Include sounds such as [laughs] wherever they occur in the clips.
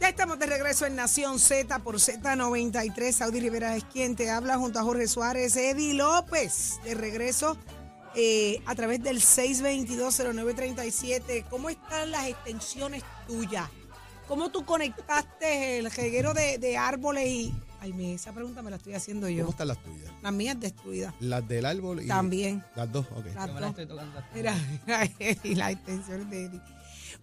Ya estamos de regreso en Nación Z por Z93. Saudi Rivera es quien te habla junto a Jorge Suárez, Eddie López. De regreso eh, a través del 6220937. ¿Cómo están las extensiones tuyas? ¿Cómo tú conectaste el reguero de, de árboles y... Ay, me, esa pregunta me la estoy haciendo yo. ¿Cómo están las tuyas? Las mías destruidas. Las del árbol y También. las dos, ok. Las dos. estoy tocando. Mira, [laughs] mira, Eddie, las extensiones de Eddie.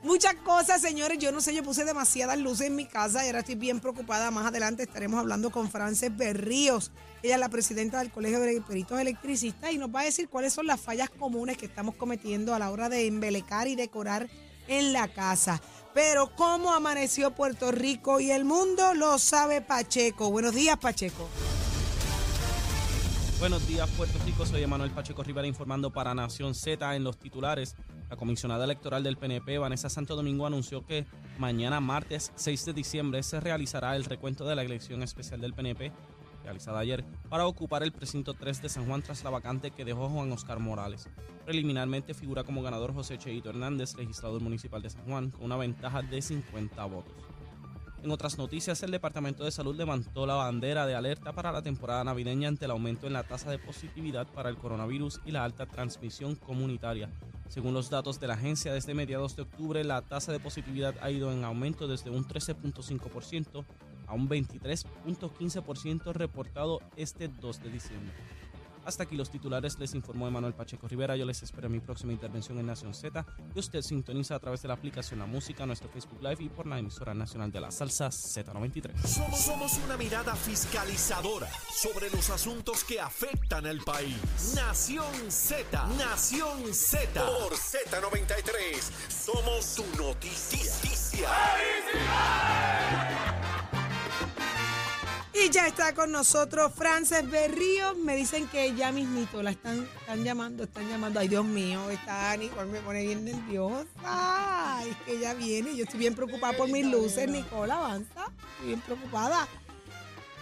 Muchas cosas, señores. Yo no sé, yo puse demasiadas luces en mi casa y ahora estoy bien preocupada. Más adelante estaremos hablando con Frances Berríos. Ella es la presidenta del Colegio de Peritos Electricistas y nos va a decir cuáles son las fallas comunes que estamos cometiendo a la hora de embelecar y decorar en la casa. Pero cómo amaneció Puerto Rico y el mundo lo sabe Pacheco. Buenos días, Pacheco. Buenos días, Puerto Rico. Soy Emanuel Pacheco Rivera informando para Nación Z en los titulares. La comisionada electoral del PNP, Vanessa Santo Domingo, anunció que mañana, martes 6 de diciembre, se realizará el recuento de la elección especial del PNP, realizada ayer, para ocupar el precinto 3 de San Juan tras la vacante que dejó Juan Oscar Morales. Preliminarmente figura como ganador José Cheito Hernández, legislador municipal de San Juan, con una ventaja de 50 votos. En otras noticias, el Departamento de Salud levantó la bandera de alerta para la temporada navideña ante el aumento en la tasa de positividad para el coronavirus y la alta transmisión comunitaria. Según los datos de la agencia, desde mediados de octubre la tasa de positividad ha ido en aumento desde un 13.5% a un 23.15% reportado este 2 de diciembre. Hasta aquí los titulares, les informó Emanuel Pacheco Rivera. Yo les espero en mi próxima intervención en Nación Z. Y usted sintoniza a través de la aplicación La Música, nuestro Facebook Live y por la emisora nacional de la salsa Z93. Somos, somos una mirada fiscalizadora sobre los asuntos que afectan al país. Nación Z, Nación Z. Por Z93. Somos su noticia. Y ya está con nosotros Frances Berríos. Me dicen que ya mismito la están, están llamando, están llamando. Ay, Dios mío, está Nicole me pone bien nerviosa. Es que ella viene. Yo estoy bien preocupada por mis luces, Nicole, avanza. Estoy bien preocupada.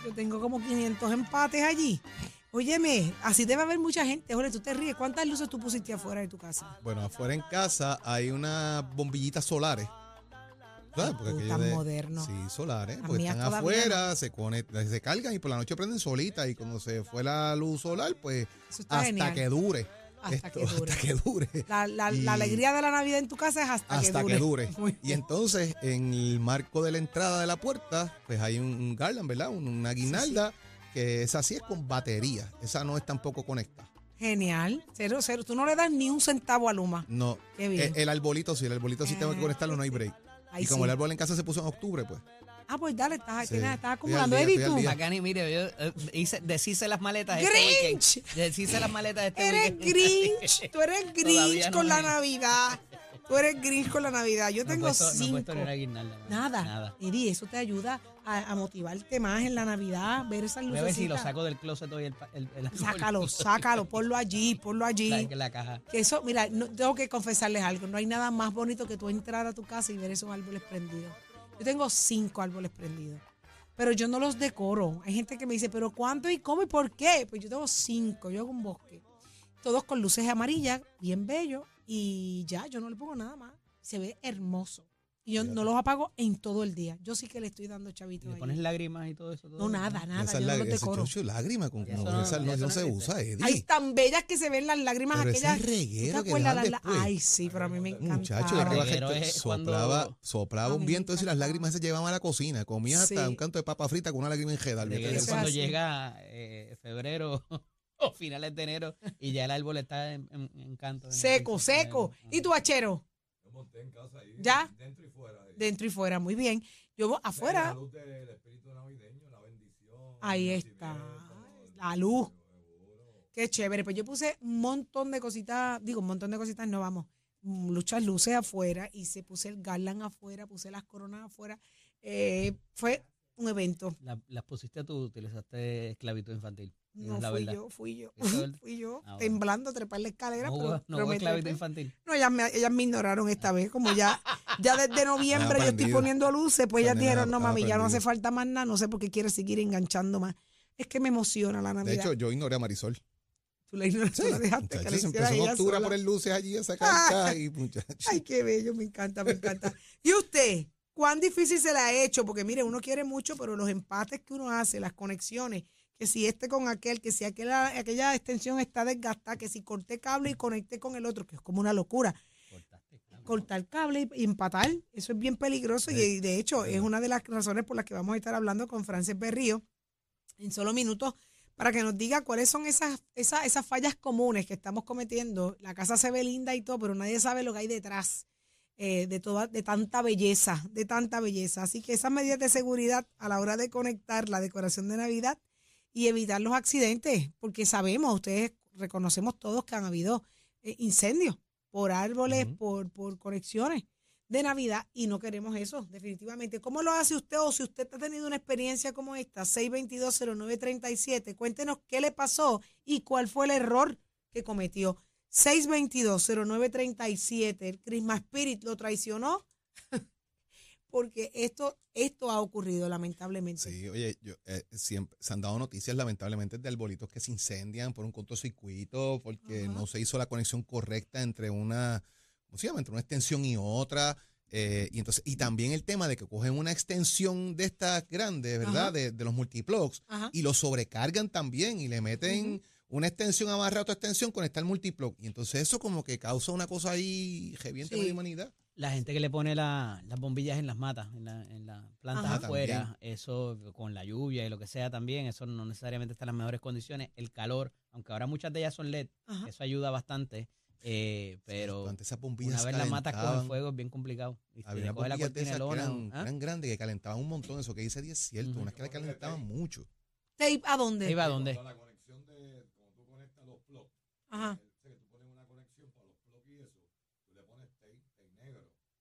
Yo tengo como 500 empates allí. Óyeme, así debe haber mucha gente. Jorge, tú te ríes. ¿Cuántas luces tú pusiste afuera de tu casa? Bueno, afuera en casa hay unas bombillitas solares. ¿Sabes? Aquello tan moderno. Sí, solares. Las Porque mías están afuera, se conectan, se cargan y por la noche prenden solitas. Y cuando se fue la luz solar, pues hasta genial. que dure. Hasta Esto, que [laughs] dure. Hasta que dure. La, la- Y- la alegría de la Navidad en tu casa es hasta, hasta que dure. [laughs] Muy Y bien. entonces, en el marco de la entrada de la puerta, pues hay un, un garland, ¿verdad? Un- Una guirnalda que esa sí es con batería. Esa no es tampoco conectada. Genial. Cero, cero. Tú no le das ni un centavo a Luma. No. Qué bien. El, el arbolito sí, el arbolito sí tengo que Ah, conectarlo, no hay break. Ahí y como sí. el árbol en casa se puso en octubre, pues. Ah, pues dale, estás, Sí. tienes- estás acumulando. día, Eddie, tú. día. Bacani, mire, yo eh, hice, deshice las maletas este Grinch. weekend. Deshice las maletas este Eres weekend. Grinch. [laughs] Tú eres Grinch no con la Navidad. Tú eres Grinch con la Navidad. Yo No tengo puesto- no he cinco. una guirnalda, mano. Nada. Nada. Eddie, eso te ayuda a, a motivarte más en la Navidad, ver esas Voy luces. a ver si lo saco del closet hoy el, pa- el, el árbol. Sácalo, sácalo, ponlo allí, ponlo allí. La, la caja. Que eso, mira, no- tengo que confesarles algo. No hay nada más bonito que tú entrar a tu casa y ver esos árboles prendidos. Yo tengo cinco árboles prendidos. Pero yo no los decoro. Hay gente que me dice, pero ¿cuánto y cómo y por qué? Pues yo tengo cinco. Yo hago un bosque. Todos con luces amarillas, bien bello. Y ya, yo no le pongo nada más. Se ve hermoso. Y yo no los apago en todo el día. Yo sí que le estoy dando chavito le ahí. pones lágrimas y todo eso. todo No, nada, nada. Esa Yo no es los la, ese decoro. chocho de lágrima. Con, Eso no, no- esa no, eso no no se usa, Eddie. Ay, tan bellas que se ven las lágrimas Pero ese aquellas. reguero ¿Tú te que acuerdas dejan las- después. Ay, sí, pero a mí me encanta. Muchacho, que la reguero gente es soplaba, cuando- soplaba un viento y las lágrimas se llevaban a la cocina. Comías hasta un canto de papa frita con una lágrima en jeda. olvídate de Reguero es Eso eso. es cuando llega eh, febrero o [laughs] finales de enero y ya el árbol está en, en- en canto. en- Seco, en- seco. ¿Y tu hachero? ¿Ya? Dentro y fuera. muy bien. Yo voy afuera. Ahí está. La luz. Qué chévere. Pues yo puse un montón de cositas, digo, un montón de cositas, no vamos, muchas luces afuera y se puse el garland afuera, puse las coronas afuera. Eh, fue un evento. La- las pusiste tú, utilizaste esclavitud infantil. No la fui verdad. yo, fui yo. [laughs] Fui yo, Ah, bueno. temblando, a trepar la escalera. No pero, no pero infantil. No, ellas me, ellas me ignoraron esta vez. Como ya, ya desde [laughs] noviembre yo estoy poniendo luces, pues ellas dijeron, no mami, ya no hace falta más nada. No sé por qué quiere seguir enganchando más. Es que me emociona la De Navidad. hecho, yo ignoré a Marisol. Tú la ignoras, tú la dejaste que muchachos, la se empezó en octubre a poner luces allí a sacar cajas y [laughs] muchachos. Ay, qué bello, me encanta, me encanta. ¿Y usted? ¿Cuán difícil se le ha hecho? Porque mire, uno quiere mucho, pero los empates que uno hace, las conexiones, que si este con aquel, que si aquella, aquella extensión está desgastada, que si corté cable y conecté con el otro, que es como una locura. Claro. Cortar cable y, empatar, eso es bien peligroso y, y de hecho es una de las razones por las que vamos a estar hablando con Frances Berrío en solo minutos para que nos diga cuáles son esas, esas, esas fallas comunes que estamos cometiendo. La casa se ve linda y todo, pero nadie sabe lo que hay detrás eh, de toda, de tanta belleza, de tanta belleza. Así que esas medidas de seguridad a la hora de conectar la decoración de Navidad y evitar los accidentes, porque sabemos, ustedes reconocemos todos que han habido eh, incendios por árboles, por, por conexiones de Navidad y no queremos eso, definitivamente. ¿Cómo lo hace usted o si usted ha tenido una experiencia como esta? 6220937, cuéntenos qué le pasó y cuál fue el error que cometió. 6220937, el Christmas Spirit lo traicionó porque esto, esto ha ocurrido lamentablemente. Sí, oye, yo, eh, siempre se han dado noticias lamentablemente de arbolitos que se incendian por un cortocircuito porque Ajá. no se hizo la conexión correcta entre una, ¿cómo se llama? Entre una extensión y otra. eh, y entonces, y también el tema de que cogen una extensión de estas grandes, ¿verdad? De, de los multiplugs Ajá. y lo sobrecargan también y le meten una extensión amarrada a otra extensión con el multiplug. Y entonces eso como que causa una cosa ahí reviente Sí. la humanidad. La gente que le pone la- las bombillas en las matas, en, la- en las plantas Ajá. afuera, eso con la lluvia y lo que sea también, eso no necesariamente está en las mejores condiciones. El calor, aunque ahora muchas de ellas son LED, Ajá. eso ayuda bastante, eh, pero Antes esas bombillas una vez las matas calentaban. cogen fuego es bien complicado. Había unas coge la de esas que eran, ¿ah? eran grandes que calentaban un montón. Eso que dice es cierto. Ujú. Unas que la calentaban mucho. ¿Tape a dónde? ¿Ahí va a dónde? Ajá.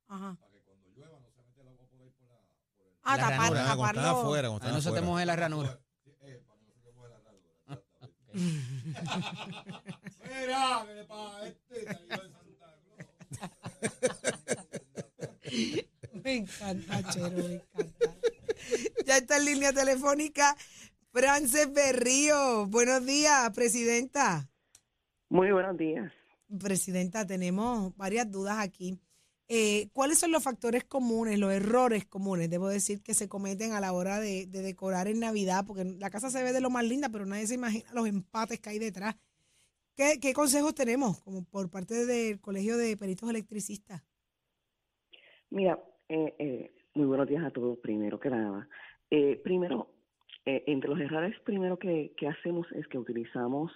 Ajá. Ah, La tapar, ranura. Ah, cuando están taparlo. afuera, cuando Ah, están no se te afuera. moje la ranura. [laughs] Me encanta, Chero, me encanta. Ya está en línea telefónica Frances Berrío. Buenos días, presidenta. Muy buenos días. Presidenta, tenemos varias dudas aquí. Eh, ¿Cuáles son los factores comunes, los errores comunes, debo decir, que se cometen a la hora de, de decorar en Navidad? Porque la casa se ve de lo más linda, pero nadie se imagina los empates que hay detrás. ¿Qué, qué consejos tenemos como por parte del Colegio de Peritos Electricistas? Mira, eh, eh, muy buenos días a todos, primero que nada. Eh, primero, eh, entre los errores primero que, que hacemos es que utilizamos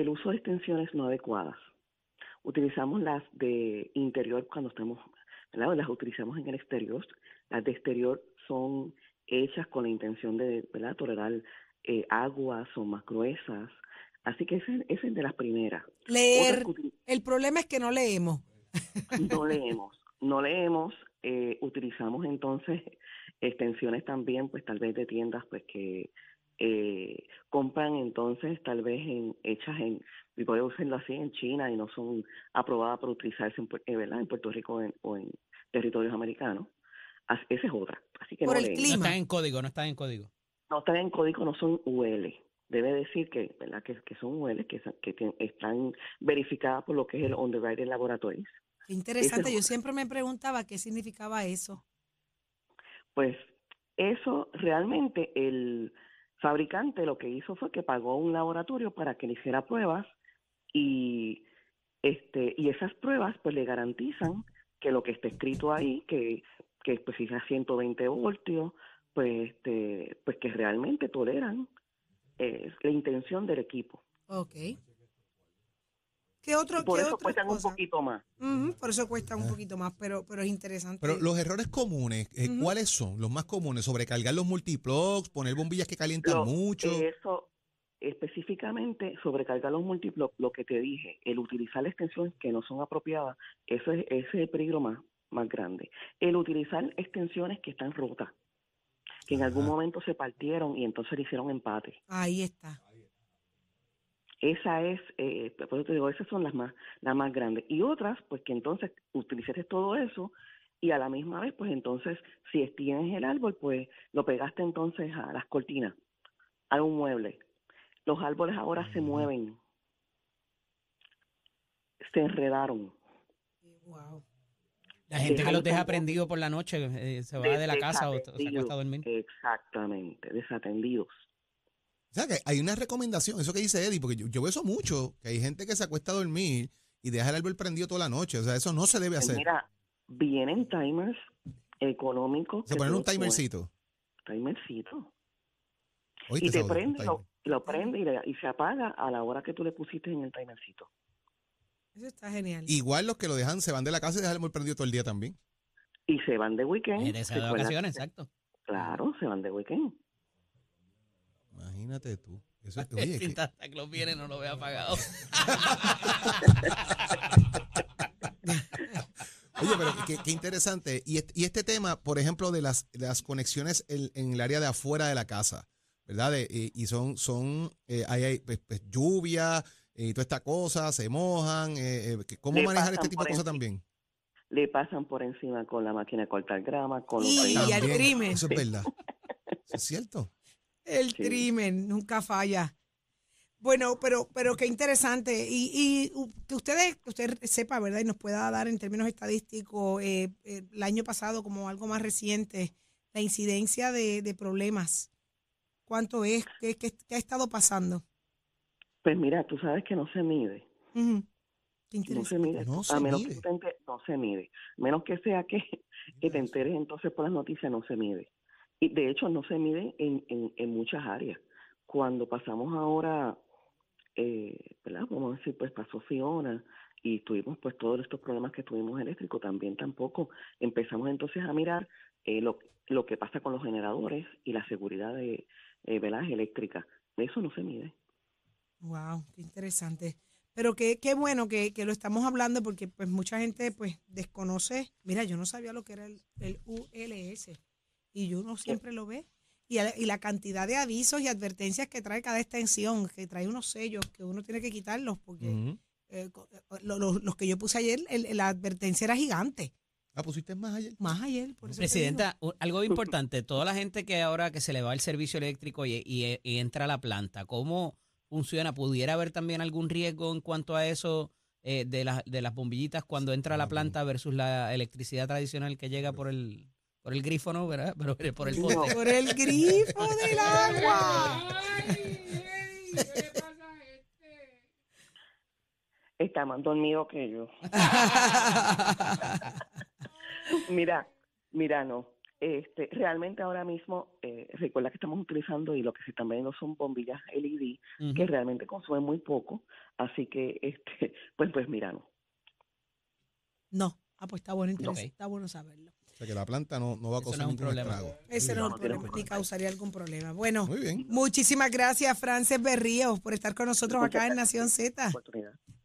el uso de extensiones no adecuadas. Utilizamos las de interior cuando estamos, ¿verdad? Las utilizamos en el exterior. Las de exterior son hechas con la intención de, ¿verdad? Tolerar eh, agua, son más gruesas. Así que esa esa es de las primeras. Leer. El problema es que no leemos. no [laughs] leemos, no leemos, eh, utilizamos entonces extensiones también, pues tal vez de tiendas pues que eh, compran entonces tal vez en hechas en, y puede usarlo así en China y no son aprobadas para utilizarse en, eh, ¿verdad? en Puerto Rico en- o en territorios americanos. As- esa es otra. Así que Por no el. No están en código, no están en código. No están en código, no son UL. Debe decir que, ¿verdad? que, que son UL, que, están verificadas por lo que es el Underwriting Laboratories. Qué interesante. Yo siempre me preguntaba qué significaba eso. Pues eso realmente el fabricante lo que hizo fue que pagó un laboratorio para que le hiciera pruebas y este y esas pruebas pues le garantizan que lo que está escrito ahí que que pues si es a 120 voltios pues este pues que realmente toleran eh, la intención del equipo Ok. ¿Qué otro? por qué eso cuestan un poquito más por eso cuesta un poquito más, pero, pero es interesante. Pero los errores comunes, eh. ¿cuáles son? Los más comunes, sobrecargar los multiplugs, poner bombillas que calientan Lo- mucho. Eso, específicamente, sobrecargar los múltiplos, lo que te dije, el utilizar extensiones que no son apropiadas, eso es, ese es el peligro más, más grande. El utilizar extensiones que están rotas. que en algún momento se partieron y entonces le hicieron empate. Ahí está. Esa es, eh, por eso te digo, esas son las más, las más grandes. Y otras, pues que entonces utilizaste todo eso y a la misma vez, pues entonces, si tienes el árbol, pues lo pegaste entonces a las cortinas, a un mueble. Los árboles ahora se mueven, se enredaron. Wow. La gente que los deja prendidos por la noche eh, se va de la casa o, se acuesta a dormir. Exactamente, desatendidos. O sea, que hay una recomendación, eso que dice Eddie, porque yo, yo veo eso mucho, que hay gente que se acuesta a dormir y deja el árbol prendido toda la noche. O sea, eso no se debe Pues hacer. mira, vienen timers económicos. Se ponen un timercito. Timercito. Oíste, Y te prende, lo, timer. lo prende y, le- y se apaga a la hora que tú le pusiste en el timercito. Eso está genial. Igual los que lo dejan, se van de la casa y dejan el árbol prendido todo el día también. Y se van de weekend. Va de vacaciones, exacto. Claro, se van de weekend. Imagínate tú. Eso, [laughs] oye, Si que- Santa Claus viene, no lo ve apagado. [laughs] Oye, pero qué, qué interesante. Y este, y este tema, por ejemplo, de las, de las conexiones en, en el área de afuera de la casa, ¿verdad? De- y, y son, son eh, ahí hay pues, pues, lluvia y toda esta cosa, se mojan. eh, eh, ¿Cómo Le manejar este tipo de cosas también? Le pasan por encima con la máquina de cortar grama, con los Y vehículos. al crimen. Eso es verdad. [laughs] Eso es cierto. El Sí. crimen nunca falla. Bueno, pero, pero qué interesante. Y, y que ustedes, que usted sepa, ¿verdad? Y nos pueda dar en términos estadísticos, eh, eh, el año pasado, como algo más reciente, la incidencia de, de problemas. ¿Cuánto es? ¿Qué, qué- qué ha estado pasando? Pues mira, tú sabes que no se mide. Ujú. Qué No se mide. No se a menos mide. que te enter- no se mide. Menos que sea que, que te enteres entonces por las noticias, no se mide. Y de hecho no se mide en, en, en muchas áreas. Cuando pasamos ahora, eh, ¿verdad? Vamos a decir, pues pasó Fiona y tuvimos pues todos estos problemas que tuvimos eléctricos, también tampoco empezamos entonces a mirar eh, lo, lo que pasa con los generadores y la seguridad de eh, ¿verdad? eléctrica. Eso no se mide. Wow, qué interesante. Pero qué, qué bueno que, que lo estamos hablando porque pues mucha gente pues desconoce. Mira, yo no sabía lo que era el ULS y uno siempre lo ve. Y, a- y la cantidad de avisos y advertencias que trae cada extensión, que trae unos sellos que uno tiene que quitarlos porque Ujú. eh, co- eh, lo- lo- los que yo puse ayer, el- la advertencia era gigante. Ah, pusiste más ayer. Más ayer, por eso Presidenta, algo importante, toda la gente que ahora que se le va el servicio eléctrico y, y- y entra a la planta, ¿cómo funciona? ¿Pudiera haber también algún riesgo en cuanto a eso eh, de, las de las bombillitas cuando entra a la planta versus la electricidad tradicional que llega por el por el grifo, ¿no? ¿verdad? Pero por el poste. Por el grifo del agua. Está más dormido que yo. [laughs] Mira, mira, no. Este, realmente ahora mismo, eh, recuerda que estamos utilizando y lo que se están vendiendo son bombillas LED que realmente consumen muy poco, así que, este, [laughs] pues, pues mira, no. No, ah, pues está bueno, interesante, está bueno saberlo. O sea, que la planta no, no va a no causar un ningún problema. estrago. Ese no, el problema, ni causaría algún problema. Bueno, Muy bien. muchísimas gracias, Frances Berríos, por estar con nosotros acá en Nación Z.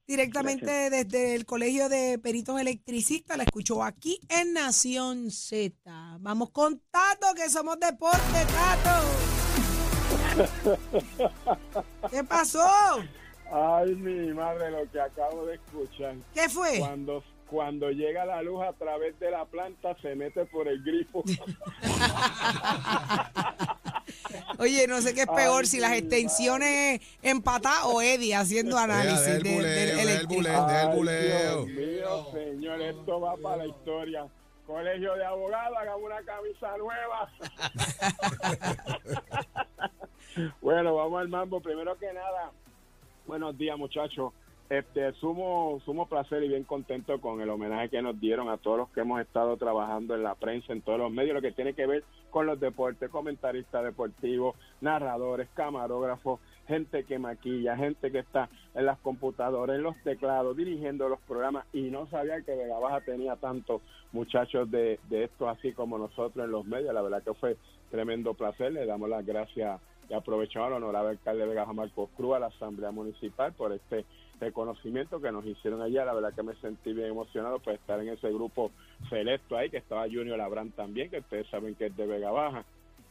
Directamente desde el Colegio de Peritos Electricistas, la escuchó aquí en Nación Z. Vamos con Tato, que somos deporte, Tato. ¿Qué pasó? [laughs] Ay, mi madre, lo que acabo de escuchar. ¿Qué fue? Cuando, cuando llega la luz a través de la planta, se mete por el grifo. [laughs] Oye, no sé qué es peor, Ay, si las extensiones empatadas o Eddie haciendo análisis del del, buleo, del deja del eléctrico. buleo. Deja el Ay, buleo. Dios mío, señor, esto va para la historia. Colegio de abogados, hagamos una camisa nueva. [laughs] [laughs] bueno, vamos al mambo. Primero que nada, buenos días, muchachos. Este, sumo, sumo placer y bien contento con el homenaje que nos dieron a todos los que hemos estado trabajando en la prensa, en todos los medios, lo que tiene que ver con los deportes, comentaristas deportivos, narradores, camarógrafos, gente que maquilla, gente que está en las computadoras, en los teclados, dirigiendo los programas y no sabía que Vega Baja tenía tantos muchachos de, de esto así como nosotros en los medios. La verdad que fue tremendo placer. Le damos las gracias y aprovechamos al honorable alcalde de Vega Baja, Marcos Cruz, a la Asamblea Municipal por este reconocimiento que nos hicieron allá. La verdad que me sentí bien emocionado por estar en ese grupo selecto ahí, que estaba Junior Labrán también, que ustedes saben que es de Vega Baja.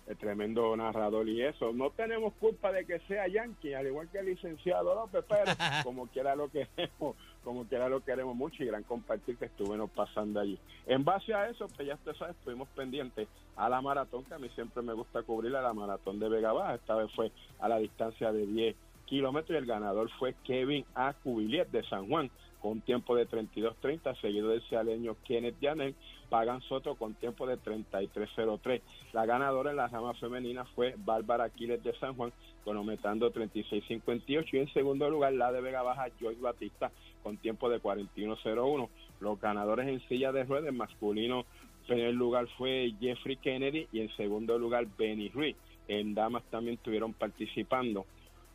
el tremendo narrador y eso. No tenemos culpa de que sea Yankee, al igual que el licenciado López, pero [laughs] como quiera lo queremos, como quiera lo queremos mucho y gran compartir que estuvimos pasando allí. En base a eso, pues ya usted sabe, estuvimos pendientes a la maratón, que a mí siempre me gusta cubrir a la maratón de Vega Baja. Esta vez fue a la distancia de 10 kilómetros y el ganador fue Kevin A. Cubillet de San Juan con un tiempo de 32.30, seguido del cialeño Kenneth Janel, Pagan Soto con tiempo de 33.03. La ganadora en la rama femenina fue Bárbara Aquiles de San Juan, cronometrando 36.58. Y en segundo lugar, la de Vega Baja, Joyce Batista, con tiempo de 41.01. Los ganadores en silla de ruedas, masculino, en primer lugar fue Jeffrey Kennedy y en segundo lugar Benny Ruiz. En damas también estuvieron participando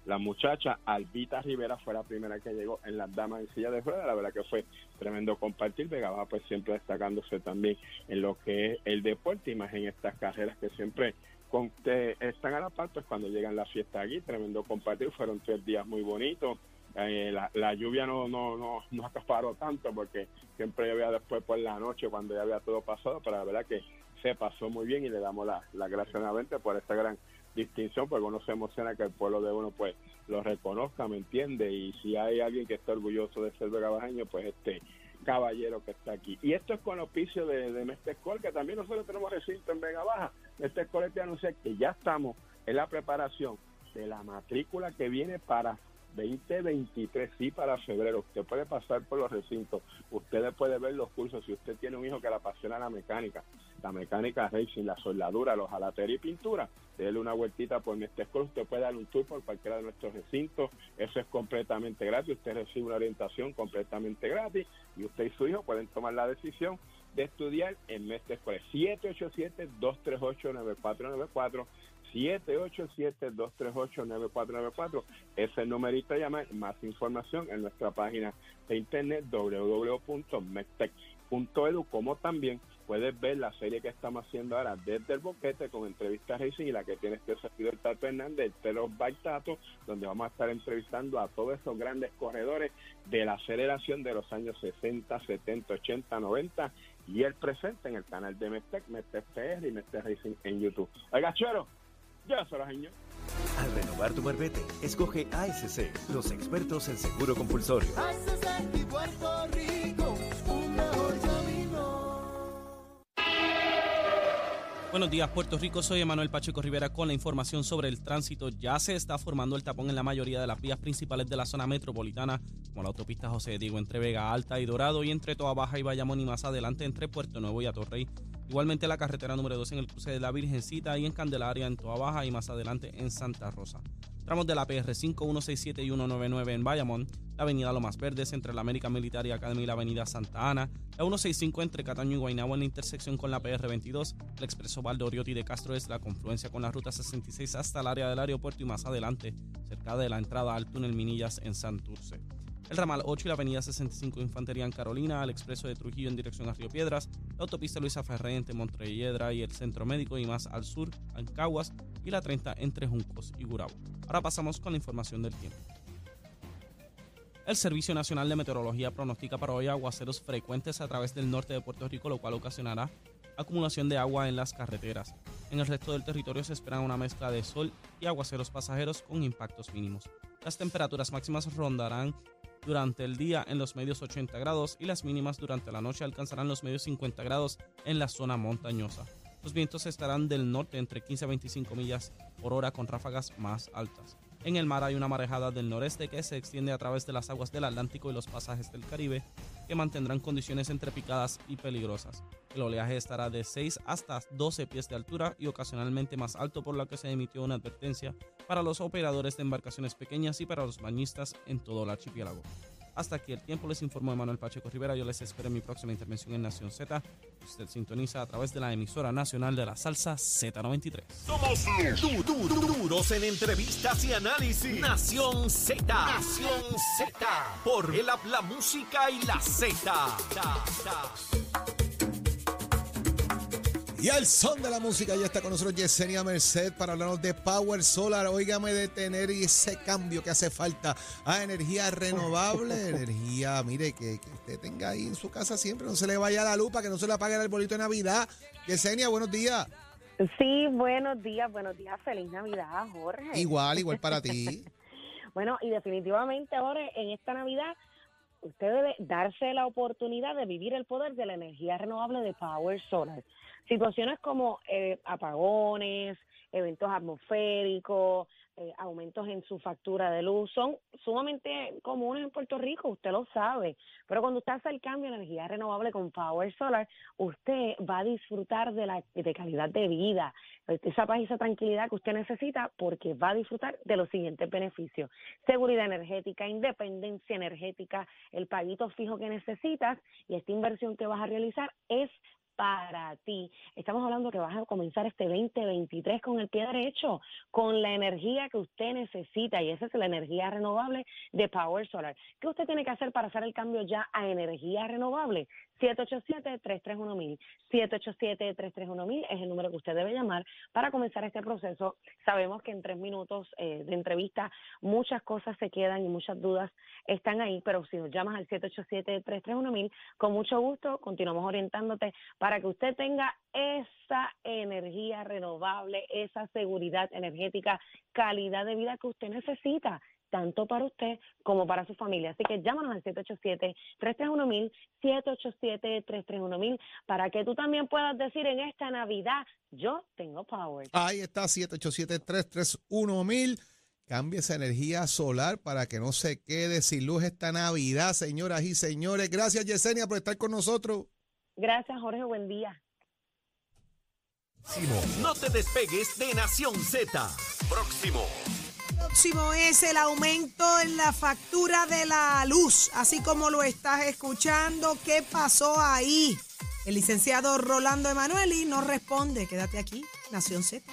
la muchacha Albita Rivera fue la primera que llegó en las damas en silla de ruedas, la verdad que fue tremendo compartir, Vega pues siempre destacándose también en lo que es el deporte, y estas carreras que siempre con, están a la par pues cuando llegan las fiestas aquí, tremendo compartir, fueron tres días muy bonitos, eh, la, lluvia no, no, no, no acaparó tanto porque siempre llovía después por la noche cuando ya había todo pasado, pero la verdad que se pasó muy bien y le damos las la gracias nuevamente por esta gran distinción, porque uno se emociona que el pueblo de uno pues lo reconozca, ¿me entiende? Y si hay alguien que está orgulloso de ser vegabajeño, pues este caballero que está aquí. Y esto es con oficio de, de que también nosotros tenemos recinto en Vega Baja. Mestescol te anuncia que ya estamos en la preparación de la matrícula que viene para 2023, sí, para febrero. Usted puede pasar por los recintos, usted puede ver los cursos. Si usted tiene un hijo que le apasiona la mecánica, la mecánica racing, la soldadura, los jalatería y pintura, déle una vueltita por nuestra escuela. Usted puede dar un tour por cualquiera de nuestros recintos. Eso es completamente gratis. Usted recibe una orientación completamente gratis y usted y su hijo pueden tomar la decisión de estudiar en Mestre Escuela. 787-238-9494. 787-238-9494. Ese numerito llama más información en nuestra página de internet www.mestec.edu, como también puedes ver la serie que estamos haciendo ahora desde el boquete con entrevistas racing y la que tiene este servidor Tato Hernández, el Baitato, donde vamos a estar entrevistando a todos esos grandes corredores de la aceleración de los años 60, 70, 80, 90 y el presente en el canal de Mestec, Mestec PR y Mestec Racing en YouTube. Oiga, chuero, ya se señor. Al renovar tu marbete, escoge ASC, los expertos en seguro compulsorio. Buenos días, Puerto Rico. Soy Emanuel Pacheco Rivera con la información sobre el tránsito. Ya se está formando el tapón en la mayoría de las vías principales de la zona metropolitana, como la autopista José Diego entre Vega Alta y Dorado y entre Toa Baja y Bayamón y más adelante entre Puerto Nuevo y Atorrey. Igualmente la carretera número 2 en el cruce de la Virgencita y en Candelaria en Toa Baja y más adelante en Santa Rosa. Tramos de la PR 5167 y 199 en Bayamón, la avenida Lomas Verdes entre la América Militar Academy y la avenida Santa Ana, la 165 entre Cataño y Guaynabo en la intersección con la PR 22, el expreso Valdoriotti de Castro es la confluencia con la ruta 66 hasta el área del aeropuerto y más adelante, cerca de la entrada al túnel Minillas en Santurce el ramal 8 y la avenida 65 Infantería en Carolina, el expreso de Trujillo en dirección a Río Piedras, la autopista Luisa Ferré entre Montrelledra y el Centro Médico y más al sur, en Caguas, y la 30 entre Juncos y Gurabo. Ahora pasamos con la información del tiempo. El Servicio Nacional de Meteorología pronostica para hoy aguaceros frecuentes a través del norte de Puerto Rico, lo cual ocasionará acumulación de agua en las carreteras. En el resto del territorio se espera una mezcla de sol y aguaceros pasajeros con impactos mínimos. Las temperaturas máximas rondarán durante el día en los medios 80 grados y las mínimas durante la noche alcanzarán los medios 50 grados en la zona montañosa. Los vientos estarán del norte entre 15 a 25 millas por hora con ráfagas más altas. En el mar hay una marejada del noreste que se extiende a través de las aguas del Atlántico y los pasajes del Caribe que mantendrán condiciones entre picadas y peligrosas. El oleaje estará de 6 hasta 12 pies de altura y ocasionalmente más alto por lo que se emitió una advertencia para los operadores de embarcaciones pequeñas y para los bañistas en todo el archipiélago. Hasta aquí el tiempo, les informó Manuel Pacheco Rivera. Yo les espero en mi próxima intervención en Nación Z. Usted sintoniza a través de la emisora nacional de la salsa Z93. Somos du du duros en entrevistas y análisis. Nación Z. Nación Z. Por el la música y la Z. Y al son de la música ya está con nosotros Yesenia Merced para hablarnos de Power Solar. Óigame de tener ese cambio que hace falta a energía renovable, [laughs] energía, mire, que, usted tenga ahí en su casa siempre, no se le vaya la lupa, que no se le apague el bolito de Navidad. Yesenia, buenos días. Sí, buenos días, buenos días, feliz Navidad, Jorge. Igual, igual para [laughs] ti. Bueno, y definitivamente ahora en esta Navidad usted debe darse la oportunidad de vivir el poder de la energía renovable de Power Solar. Situaciones como eh, apagones, eventos atmosféricos, eh, aumentos en su factura de luz son sumamente comunes en Puerto Rico, usted lo sabe. Pero cuando usted hace el cambio de energía renovable con Power Solar, usted va a disfrutar de la de calidad de vida, esa paz y esa tranquilidad que usted necesita porque va a disfrutar de los siguientes beneficios. Seguridad energética, independencia energética, el paguito fijo que necesitas y esta inversión que vas a realizar es para ti. Estamos hablando que vas a comenzar este 2023 con el pie derecho, con la energía que usted necesita y esa es la energía renovable de Power Solar. ¿Qué usted tiene que hacer para hacer el cambio ya a energía renovable? 787-331-1000. 787-331-1000 es el número que usted debe llamar para comenzar este proceso. Sabemos que en tres minutos eh, de entrevista muchas cosas se quedan y muchas dudas están ahí, pero si nos llamas al 787-331-1000, con mucho gusto continuamos orientándote para que usted tenga esa energía renovable, esa seguridad energética, calidad de vida que usted necesita tanto para usted como para su familia. Así que llámanos al 787-331-1000, 787-331-1000, para que tú también puedas decir en esta Navidad, yo tengo power. Ahí está, 787-331-1000. Cambie esa energía solar para que no se quede sin luz esta Navidad, señoras y señores. Gracias, Yesenia, por estar con nosotros. Gracias, Jorge. Buen día. No te despegues de Nación Z. Próximo. Próximo es el aumento en la factura de la luz, así como lo estás escuchando. ¿Qué pasó ahí? El licenciado Rolando Emanueli nos responde. Quédate aquí, Nación Z.